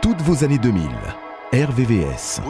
Toutes vos années 2000. RVVS.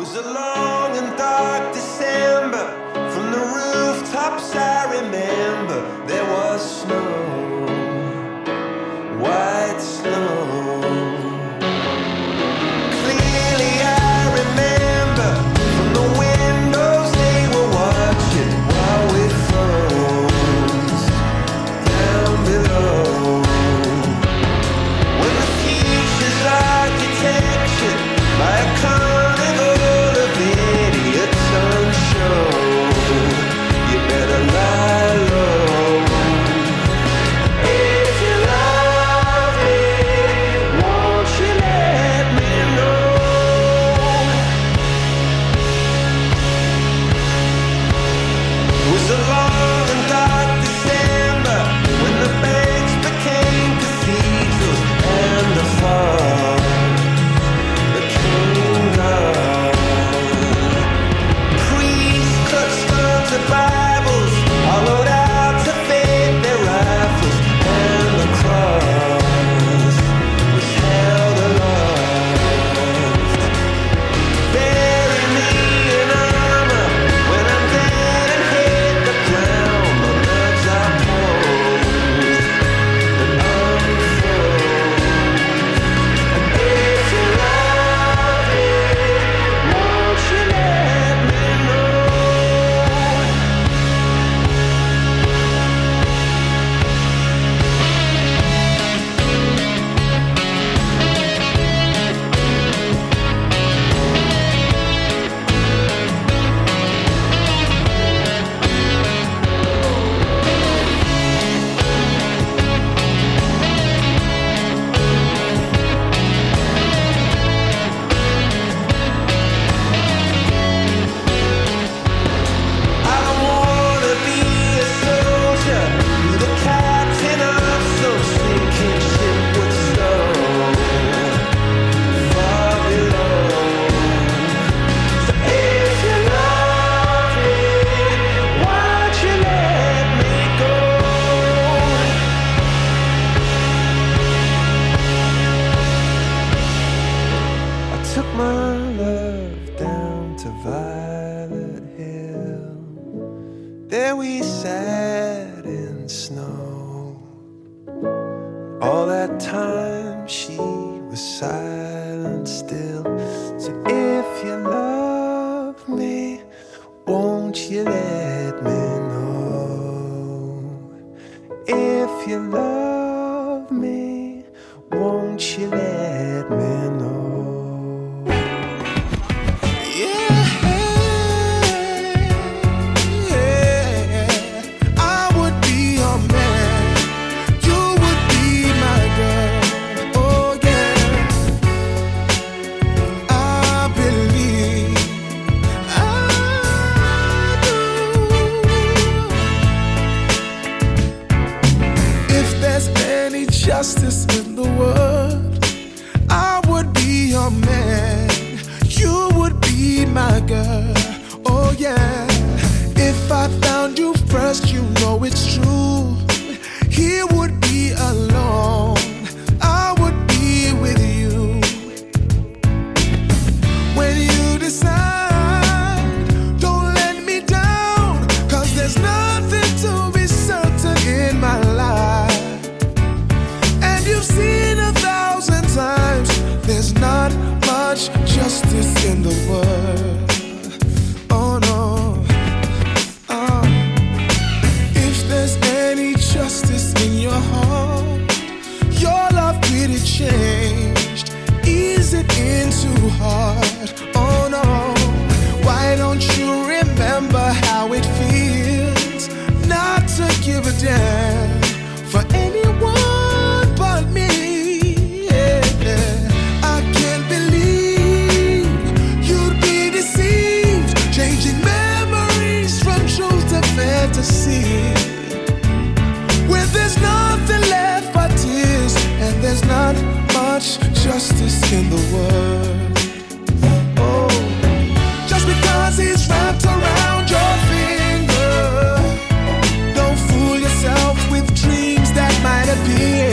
Be.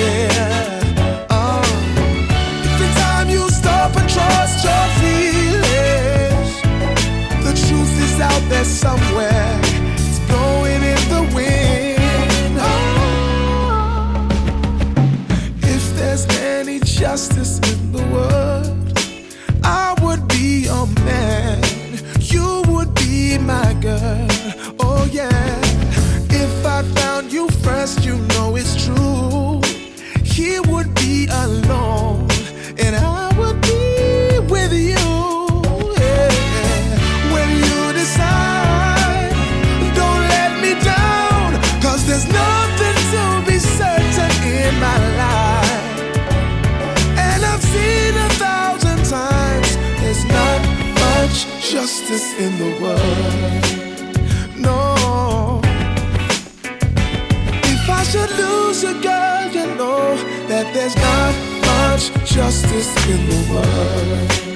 There's not much justice in the world.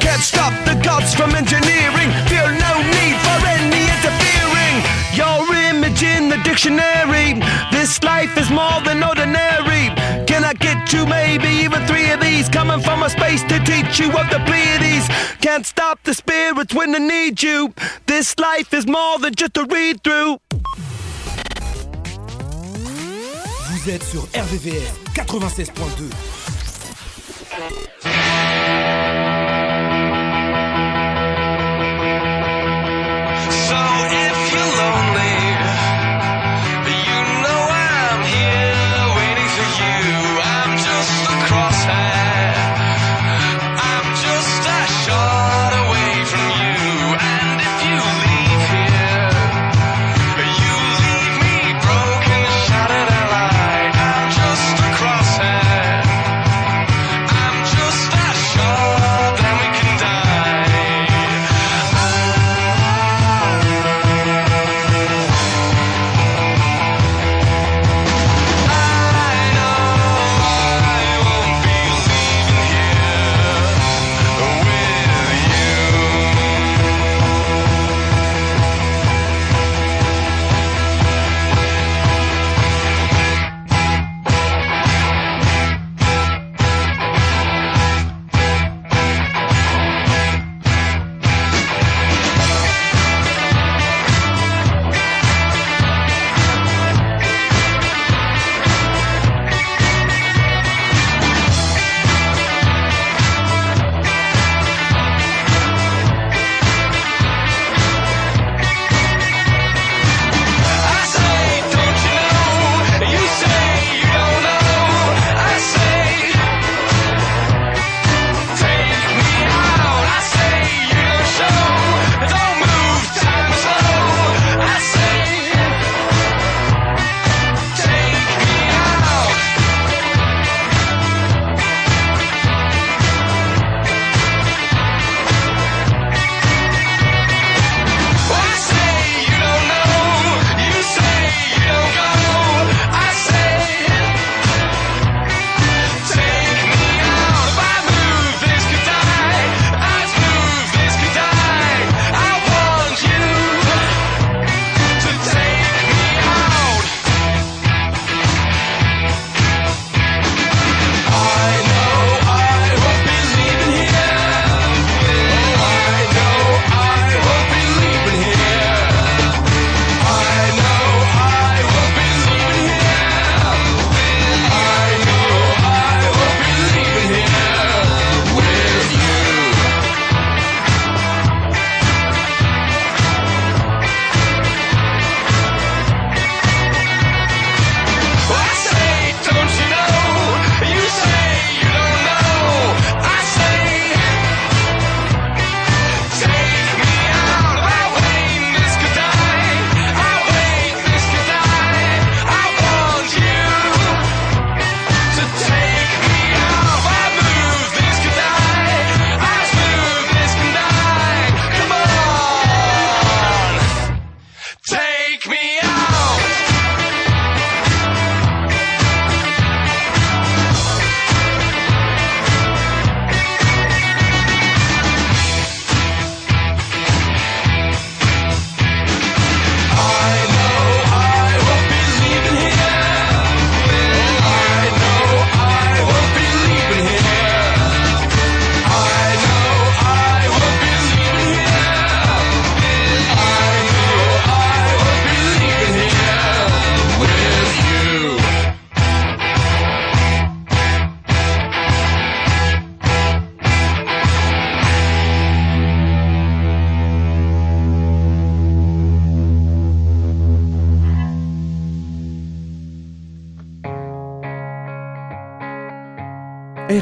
Can't stop the gods from engineering. Feel no need for any interfering. Your image in the dictionary. This life is more than ordinary. Can I get two, maybe even three of these? Coming from a space to teach you of the Pleiades. Can't stop the spirits when they need you. This life is more than just a read through. Vous êtes sur RVVR 96.2.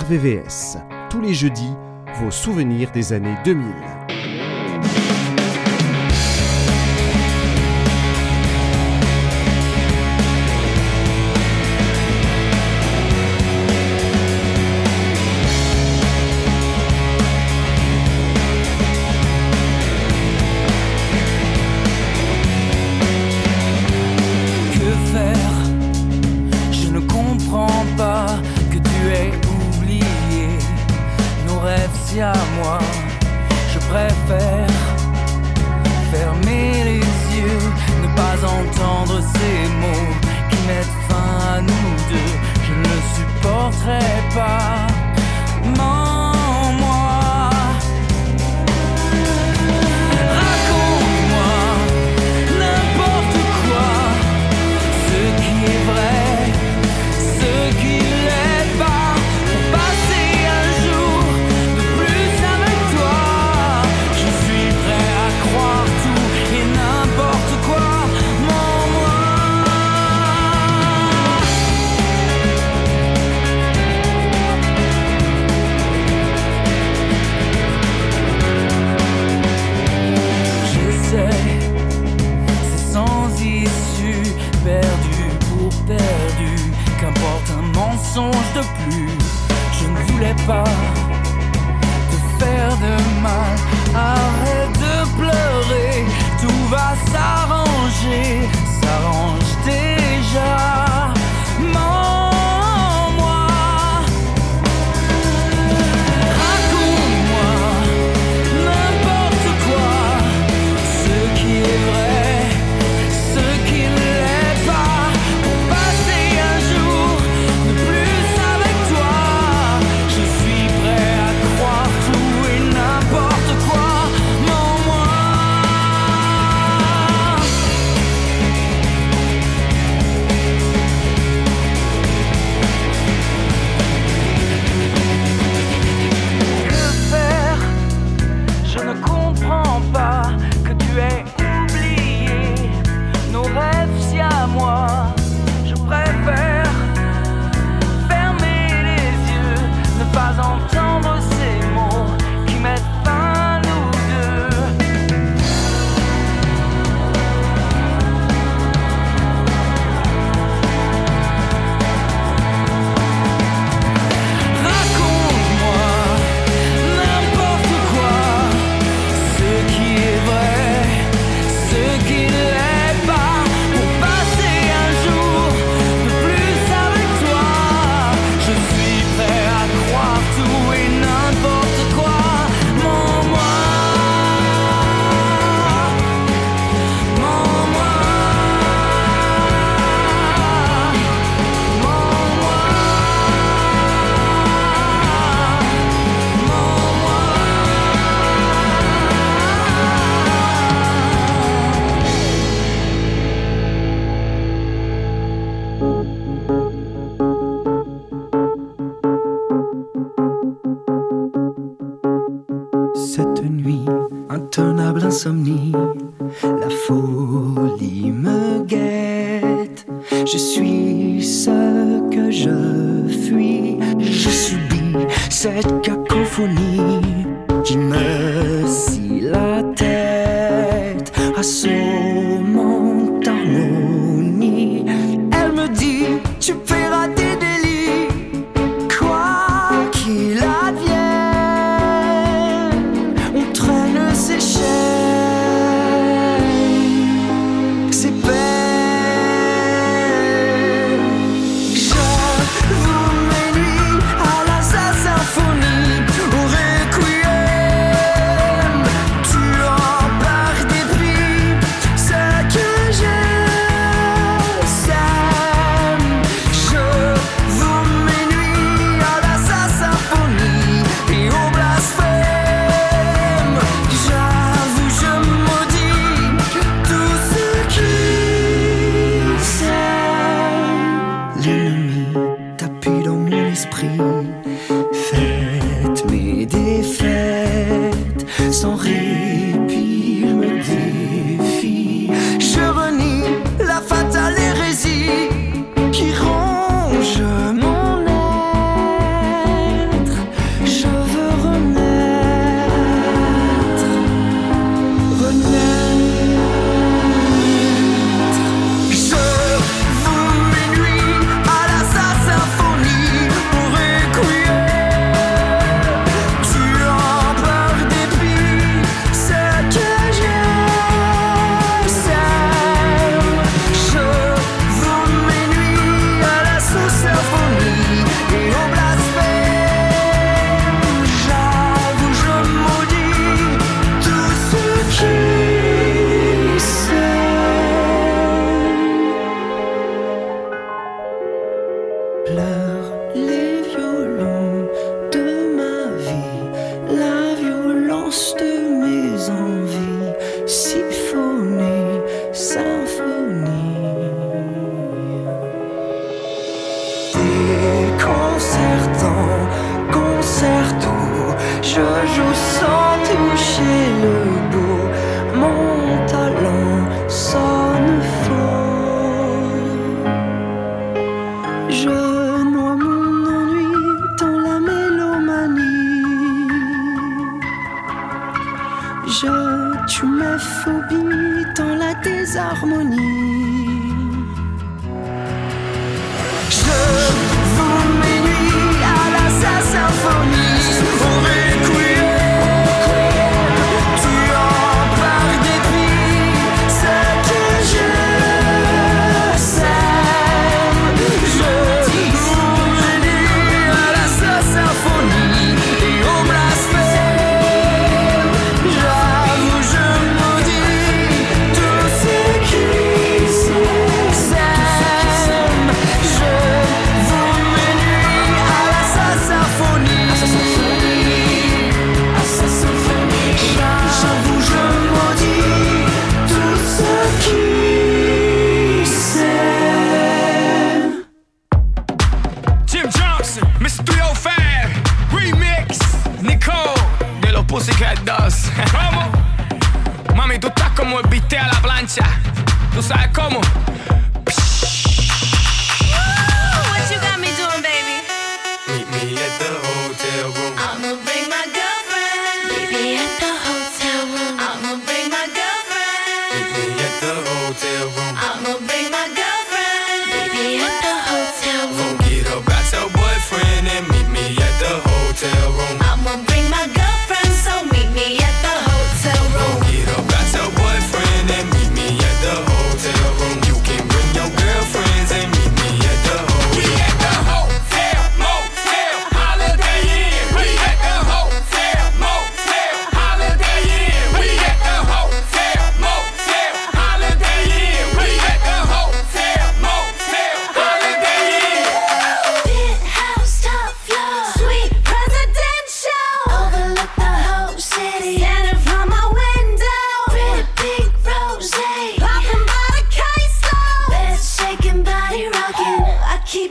RVVS. Tous les jeudis, vos souvenirs des années 2000. l'esprit. Fais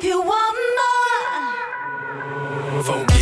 you want more.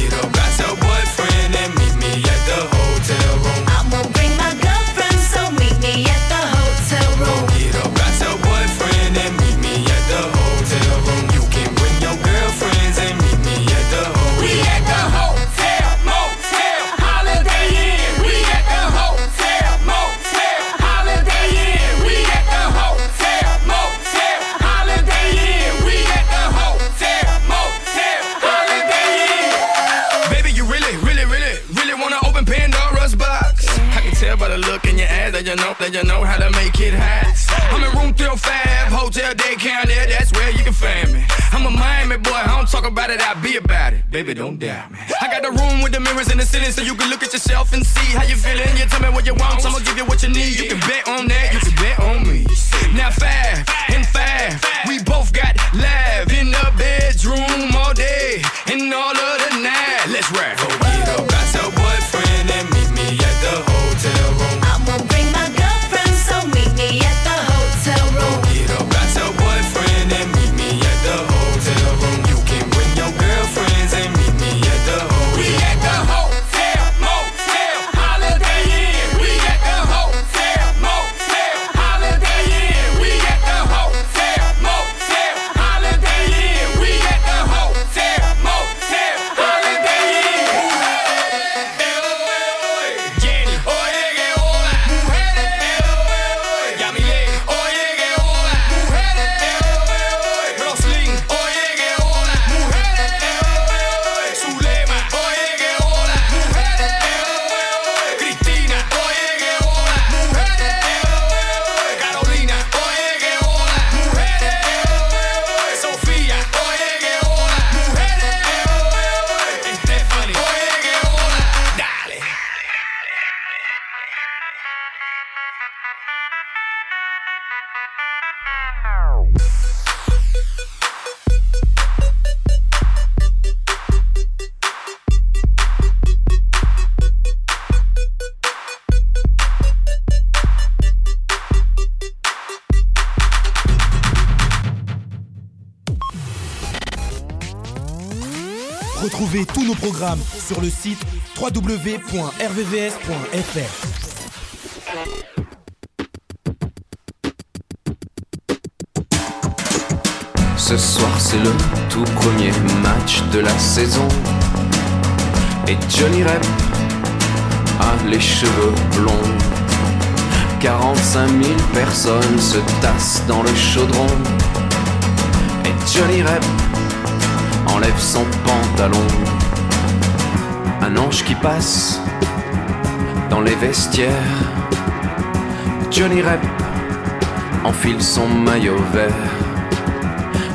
that you know how to make it hot. I'm in room 305, hotel day down there, that's where you can find me. I'm a Miami boy, I don't talk about it, I be about it. Baby, don't doubt me. I got the room with the mirrors in the ceiling so you can look at yourself and see how you feeling. You tell me what you want, I'ma give you what you need. You can bet on that, you can bet on me. Now five and five, we both got sur le site www.rvvs.fr. Ce soir c'est le tout premier match de la saison. Et Johnny Rep a les cheveux blonds. 45 000 personnes se tassent dans le chaudron. Et Johnny Rep enlève son pantalon Un ange qui passe dans les vestiaires Johnny Rep enfile son maillot vert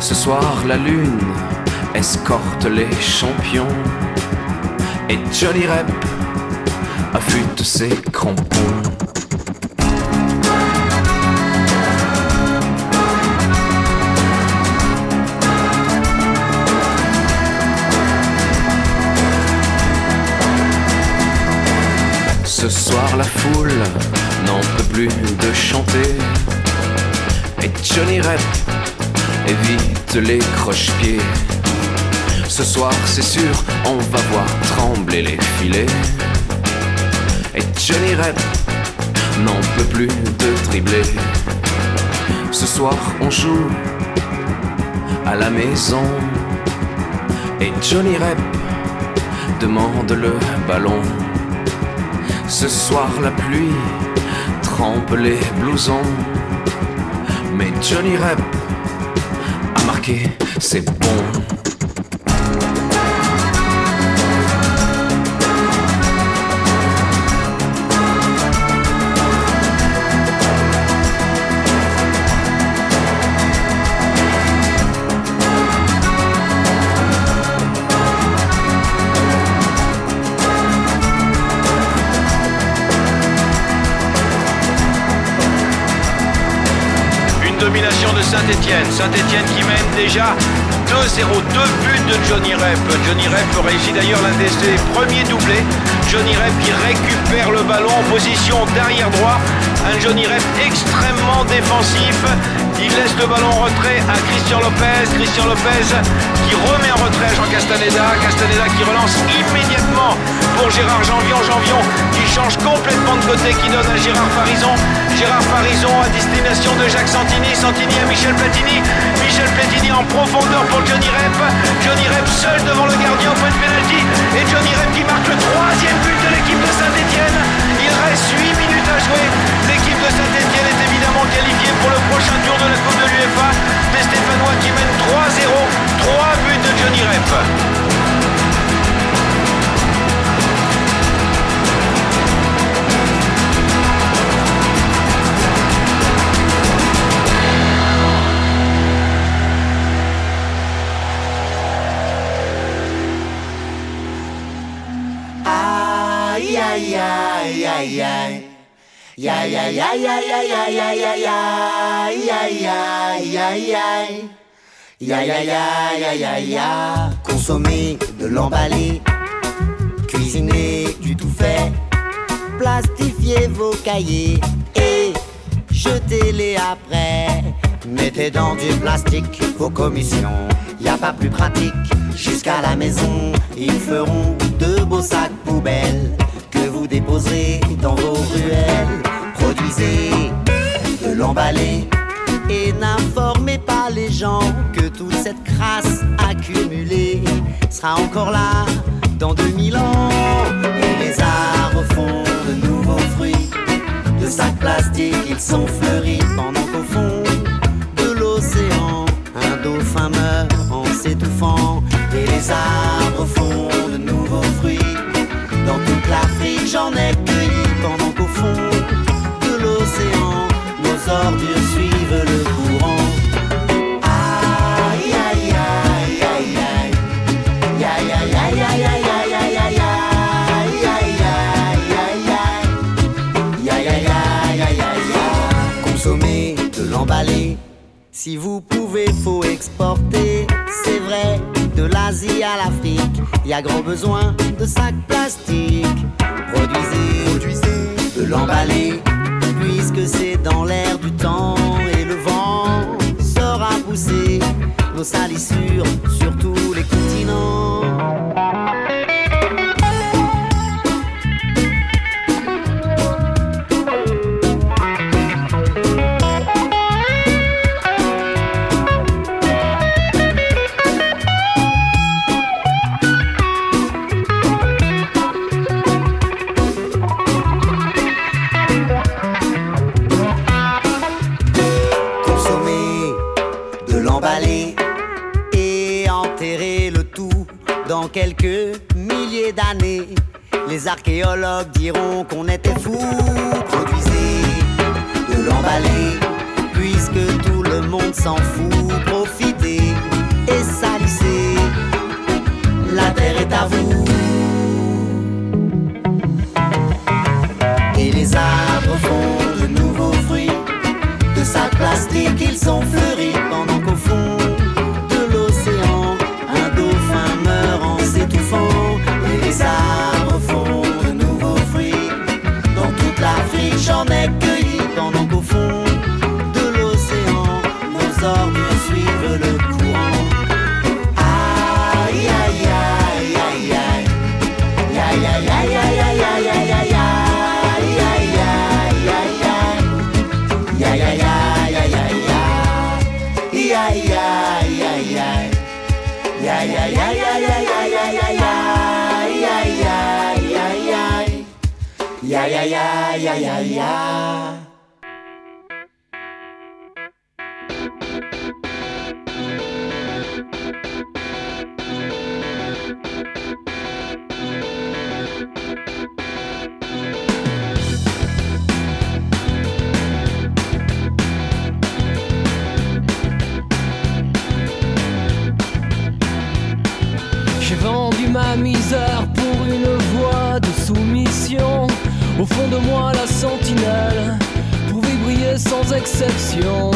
ce soir, la lune escorte les champions. Et Johnny Rep affûte ses crampons. N'en peut plus de chanter. Et Johnny Rep évite les croche-pieds. Ce soir, c'est sûr, on va voir trembler les filets. Et Johnny Rep n'en peut plus de dribbler. Ce soir, on joue à la maison. Et Johnny Rep demande le ballon. Ce soir, la pluie trempe les blousons. Mais Johnny Rep a marqué, c'est bon. Saint-Etienne. Saint-Etienne qui mène déjà 2-0, deux buts de Johnny Rep. Johnny Rep réussit d'ailleurs l'un de ses premiers doublés. Johnny Rep qui récupère le ballon en position d'arrière droit. Un Johnny Rep extrêmement défensif. Il laisse le ballon en retrait à Christian Lopez. Christian Lopez qui remet en retrait à Jean Castaneda. Castaneda qui relance immédiatement pour Gérard Janvion. Janvion qui change complètement de côté, qui donne à Gérard Farison. Gérard Farison à destination de Jacques Santini. Santini à Michel Platini. Michel Platini en profondeur pour Johnny Rep. Johnny Rep seul devant le gardien au point de pénalty. Et Johnny Rep qui marque le troisième but de l'équipe de Saint-Etienne. Il reste 8 minutes à jouer. L'équipe de Saint-Etienne est évidemment qualifiée pour le prochain tour de la Coupe de l'UEFA. Ya ya ya ya ya ya ya ya ya ya ya ya ya Ya ya ya ya Consommer de l'emballé Cuisiner du tout fait Plastifiez vos cahiers Et jetez-les après Mettez dans du plastique vos commissions Y a pas plus pratique Jusqu'à la maison Ils feront de beaux sacs poubelles Que vous déposerez dans vos ruelles Produisez de l'emballé et n'informez pas les gens que toute cette crasse accumulée sera encore là dans 2000 ans. Et les arbres font de nouveaux fruits, de sacs plastiques ils sont fleuris pendant qu'au fond de l'océan, un dauphin meurt en s'étouffant. Et les arbres font de nouveaux fruits, dans toute l'Afrique j'en ai cueilli pendant qu'au fond nos ordures suivent le courant. Aïe aïe aïe aïe aïe. Ya ya ya ya ya ya. Ya ya ya ya. Ya ya ya ya ya ya. Consommez de l'emballé. Si vous pouvez, faut exporter. C'est vrai, de l'Asie à l'Afrique, y a grand besoin de sacs plastiques. Produisez, de l'emballé, puisque c'est dans l'air du temps et le vent saura pousser nos salissures sur tous les continents. Les archéologues diront qu'on était fous. Produisez de l'emballer, puisque tout le monde s'en fout. Profitez et salissez, la terre est à vous. Et les arbres font de nouveaux fruits, de sacs plastiques ils sont fleuris ay, ay. ay.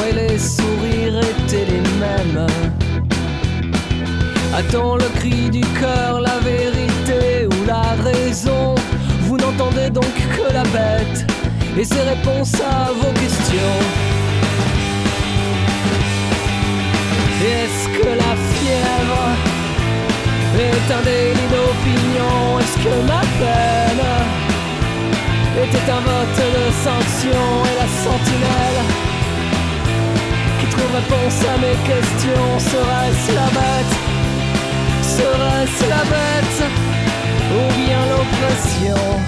Et les sourires étaient les mêmes. Attends le cri du cœur, la vérité ou la raison. Vous n'entendez donc que la bête et ses réponses à vos questions. Est-ce que la fièvre est un délit d'opinion? Est-ce que ma peine était un vote de sanction Et la sentinelle qui trouve réponse à mes questions Serait-ce la bête Serait-ce la bête Ou bien l'oppression?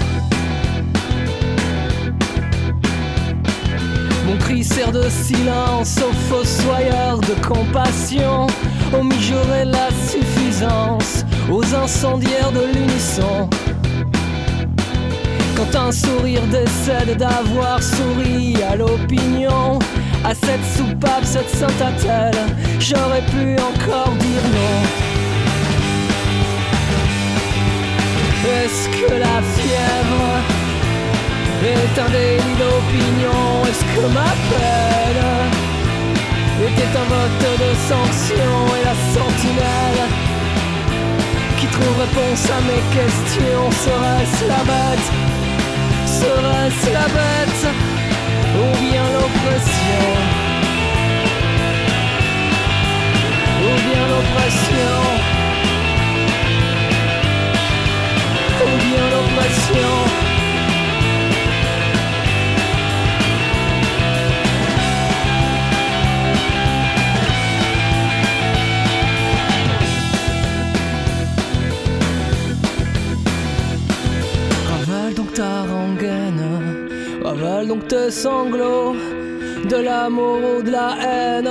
Mon cri sert de silence aux fossoyeurs de compassion, aux mijaurés la suffisance, aux incendiaires de l'unisson. Un sourire décède d'avoir souri à l'opinion, à cette soupape, cette sainte j'aurais pu encore dire non. Est-ce que la fièvre est un délit d'opinion? Est-ce que ma peine était un vote de sanction? Et la sentinelle qui trouve réponse à mes questions Serait-ce la bête Serait-ce la bête Ou bien l'oppression. Ou bien l'oppression. Ou bien l'oppression donc sanglots, de l'amour ou de la haine,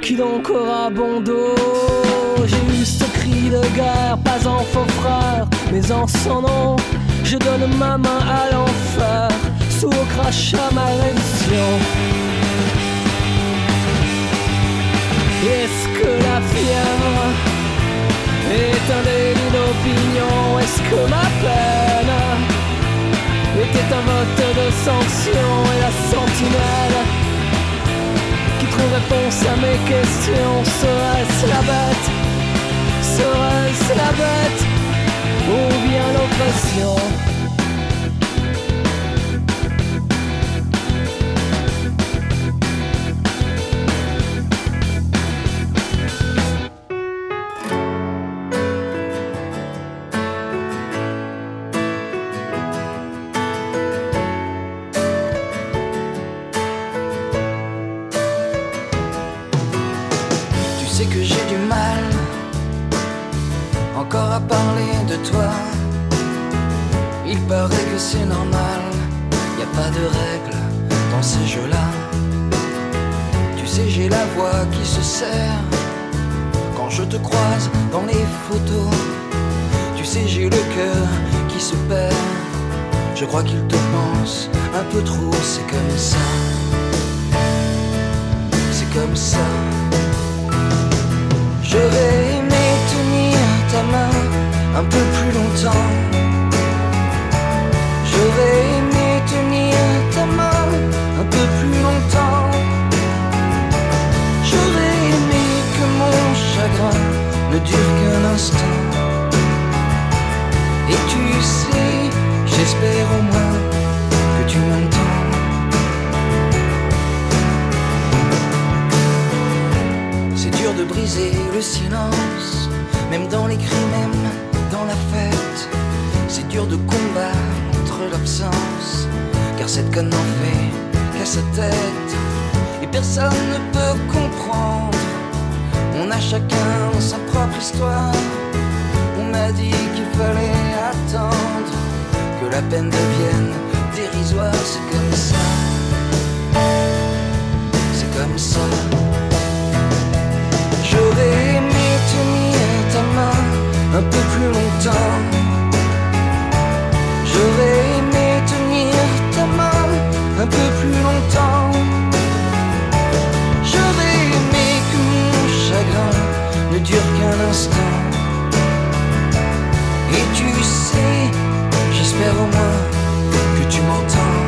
qui donc aura bon dos J'ai eu ce cri de guerre, pas en faux frère, mais en son nom, je donne ma main à l'enfer, sous au crachat ma rémission. Est-ce que la fièvre est un délit d'opinion Est-ce que ma peine était un vote de sanction Et la sentinelle qui trouve réponse à mes questions. Serait-ce la bête? Serait-ce la bête? Ou bien l'oppression? C'est normal, y a pas de règles dans ces jeux-là. Tu sais, j'ai la voix qui se serre quand je te croise dans les photos. Tu sais, j'ai le cœur qui se perd. Je crois qu'il te pense un peu trop, c'est comme ça. C'est comme ça. J'aurais aimé tenir ta main un peu plus longtemps. J'aurais aimé tenir ta main un peu plus longtemps. J'aurais aimé que mon chagrin ne dure qu'un instant. Et tu sais, j'espère au moins que tu m'entends. C'est dur de briser le silence, même dans les cris, même dans la fête. C'est dur de combattre l'absence, car cette conne n'en fait qu'à sa tête. Et personne ne peut comprendre. On a chacun sa propre histoire. On m'a dit qu'il fallait attendre que la peine devienne dérisoire. C'est comme ça. C'est comme ça. J'aurais aimé tenir ta main un peu plus longtemps. J'aurais un peu plus longtemps. J'aurais aimé que mon chagrin ne dure qu'un instant. Et tu sais, j'espère au moins que tu m'entends.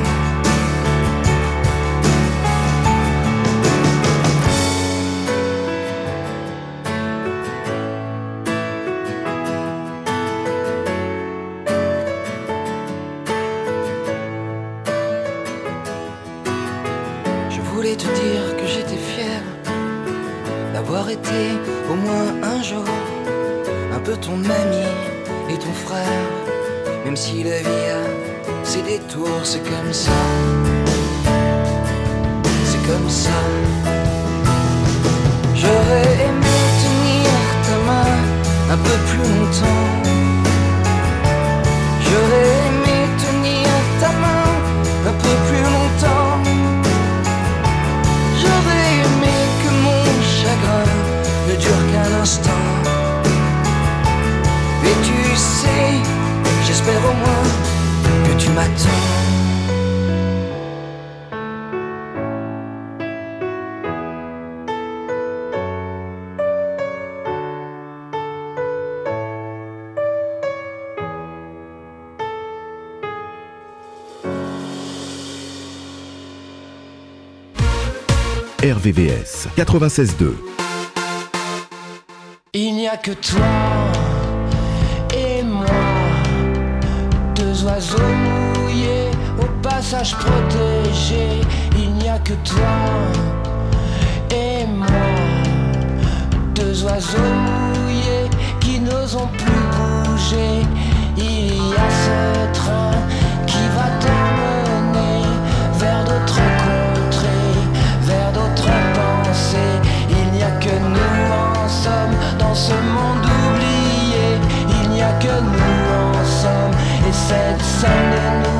RVVS 96.2. Il n'y a que toi et moi, deux oiseaux mouillés au passage protégé. Il n'y a que toi et moi, deux oiseaux mouillés qui n'osent plus bouger. Il y a ce train somme. Et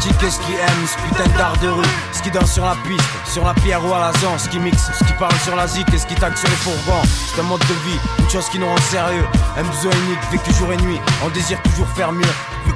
pratique et ce qui aime, ce putain d'art de rue, ce qui danse sur la piste, sur la pierre ou à la zone, ce qui mixe, ce qui parle sur la zik et ce qui tague sur les fourgons. C'est un mode de vie, une chose qui nous rend sérieux, un besoin unique, vécu jour et nuit, on désire toujours faire mieux,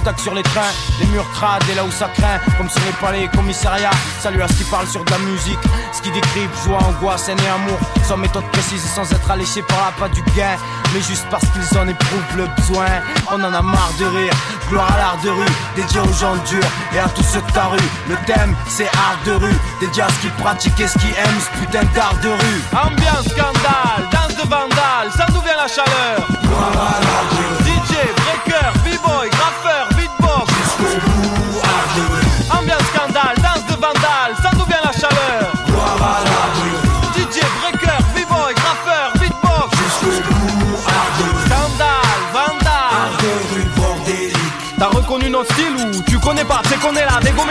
Qui sur les trains, les murs crades et là où ça craint, comme sur les palais et commissariats. Salut à ce qui parle sur de la musique, ce qui décrivent joie, angoisse, haine et amour, sans méthode précise et sans être alléché par la pas du gain, mais juste parce qu'ils en éprouvent le besoin. On en a marre de rire, gloire à l'art de rue, dédié aux gens durs et à tous ceux de ta rue. Le thème c'est art de rue, dédié à ce qui pratique et ce qui aime ce putain d'art de rue. Ambiance scandale, danse de vandale, ça d'où vient la chaleur DJ, breaker,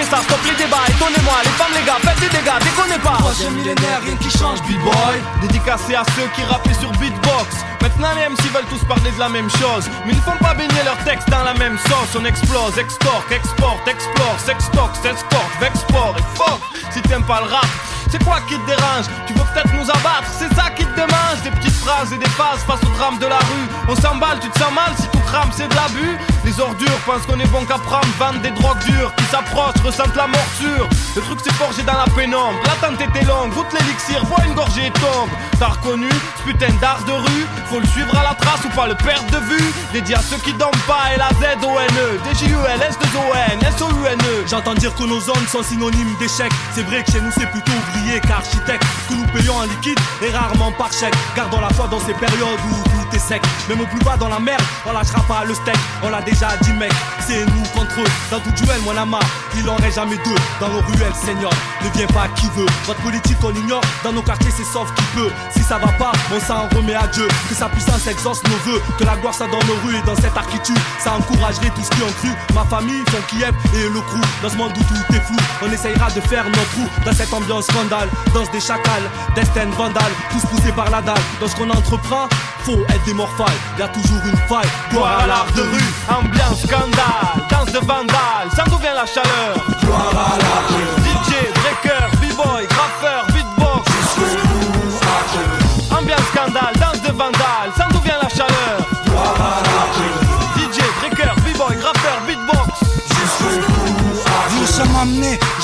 Ça, stop les débats. Étonnez-moi, les femmes, les gars, faites des dégâts, déconnez pas. Troisième millénaire, rien qui change, b-boy. Dédicacé à ceux qui rappaient sur beatbox. Maintenant les MC veulent tous parler de la même chose. Mais ils ne font pas baigner leurs textes dans la même sauce. On explose, extorque, exporte, explore, sextoque, s'escorte, vexport et fuck Si t'aimes pas le rap c'est quoi qui te dérange Tu veux peut-être nous abattre, c'est ça qui te démange. Des petites phrases et des phases face au drame de la rue. On s'emballe, tu te sens mal si tout crame c'est de l'abus. Les ordures pensent qu'on est bon qu'à prendre Vendent des drogues dures qui s'approchent, ressentent la morsure. Le truc c'est forgé dans la pénombre. L'attente était longue, goûte l'élixir, bois une gorgée et tombe. T'as reconnu ce putain d'art de rue. Faut le suivre à la trace ou pas le perdre de vue. Dédié à ceux qui dorment pas et la Z-O-N-E D-J-U-L, S-2-O-N, S-O-U-N-E J'entends dire que nos zones sont synonymes d'échec. C'est vrai que chez nous c'est plutôt ouvrier qu'architecte. Que nous payons en liquide et rarement par chèque. Gardons la foi dans ces périodes où tout est sec. Même au plus bas dans la merde, on lâchera pas le steak. On l'a déjà dit mec, c'est nous contre eux. Dans tout duel, mon ama, il en reste jamais deux. Dans nos ruelles, Seigneur, ne viens pas qui veut. Votre politique on ignore, dans nos quartiers c'est sauf qui peut. Si ça va pas, on s'en remet à Dieu. Que sa puissance exauce nos voeux. Que la gloire soit dans nos rues et dans cette architecture. Ça encouragerait tout ce qui ont cru. Ma famille, son Kiev et le crew. Dans ce monde où tout est flou, on essayera de faire notre trou. Dans cette ambiance danse des chacals, destin vandale, tous poussés par la dalle. Dans ce qu'on entreprend, faut être des morphales. Y a toujours une faille, gloire à l'art de rue. Ambiance scandale, danse de vandale, ça d'où vient la chaleur DJ, breaker, b-boy, graffeur, beatbox Ambiance scandale,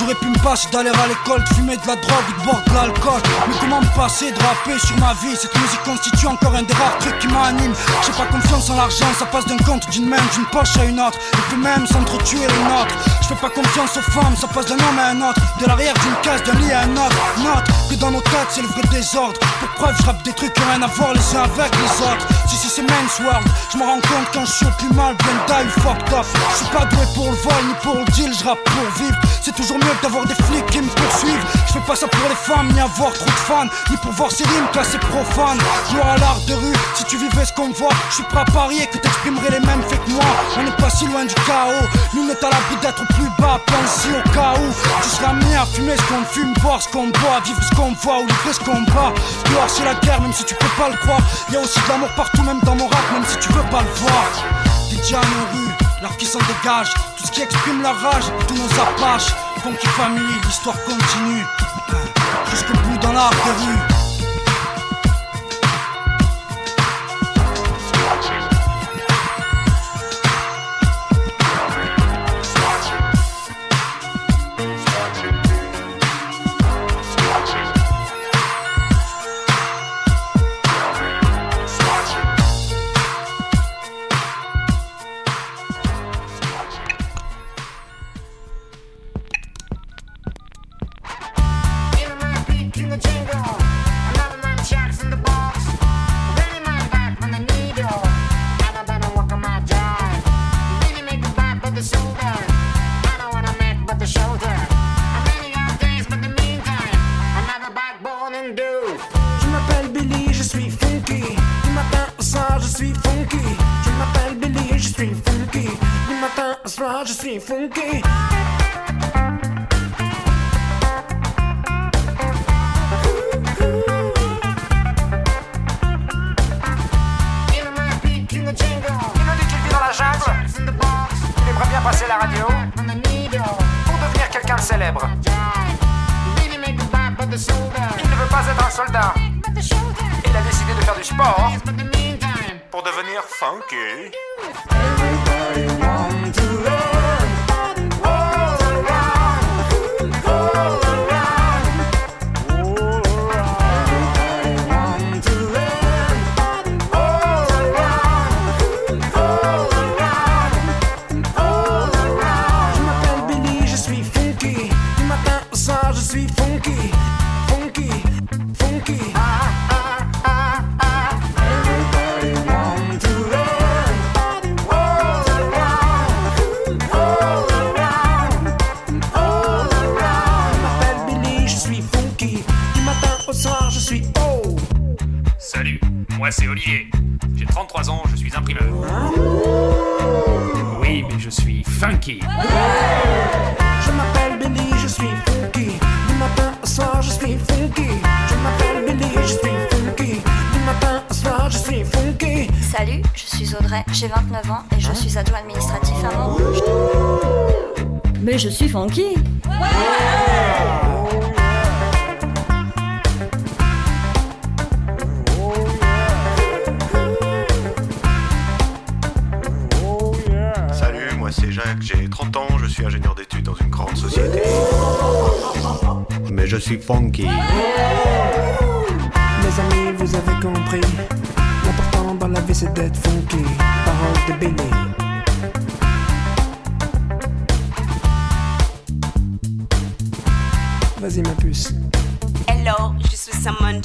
j'aurais pu me passer d'aller à l'école, de fumer de la drogue ou de boire de l'alcool. Mais comment me passer de rapper sur ma vie? Cette musique constitue encore un des rares trucs qui m'anime. J'ai pas confiance en l'argent, ça passe d'un compte d'une main, d'une poche à une autre. Et puis même s'entretuer les nôtres. Je fais pas confiance aux femmes, ça passe d'un homme à un autre. De l'arrière d'une case, d'un lit à un autre. Note que dans nos têtes, c'est le vrai désordre. Pour preuve, je rappe des trucs qui ont rien à voir les uns avec les autres. Si, si, c'est Men's World, je me rends compte quand je suis plus mal, die ou fucked up. Je suis pas doué pour le vol ni pour le deal, je rappe pour vivre. C'est toujours mieux que d'avoir des flics qui me poursuivent. Je fais pas ça pour les femmes, ni avoir trop de fans, ni pour voir ces rimes classées profanes. Gloire à l'art de rue, si tu vivais ce qu'on voit, je suis prêt à parier que t'exprimerais les mêmes faits que moi. On n'est pas si loin du chaos, nous n'est à l'abri d'être plus bas, pense au cas où tu seras amené à fumer ce qu'on fume, boire ce qu'on boit, vivre ce qu'on voit ou livrer ce qu'on bat. Dehors c'est la guerre, même si tu peux pas le croire. Y a aussi de l'amour partout, même dans mon rap, même si tu veux pas le voir. À nos rues, l'art qui s'en dégage, tout ce qui exprime la rage, tous nos apaches. Funky Family, l'histoire continue. Jusqu'au bout dans l'art de rue. Salut, moi c'est Jacques, j'ai 30 ans, je suis ingénieur d'études dans une grande société. Mais je suis funky. Mes amis, vous avez compris. L'important dans la vie c'est d'être funky. Parole de Billy.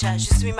Ninja, je suis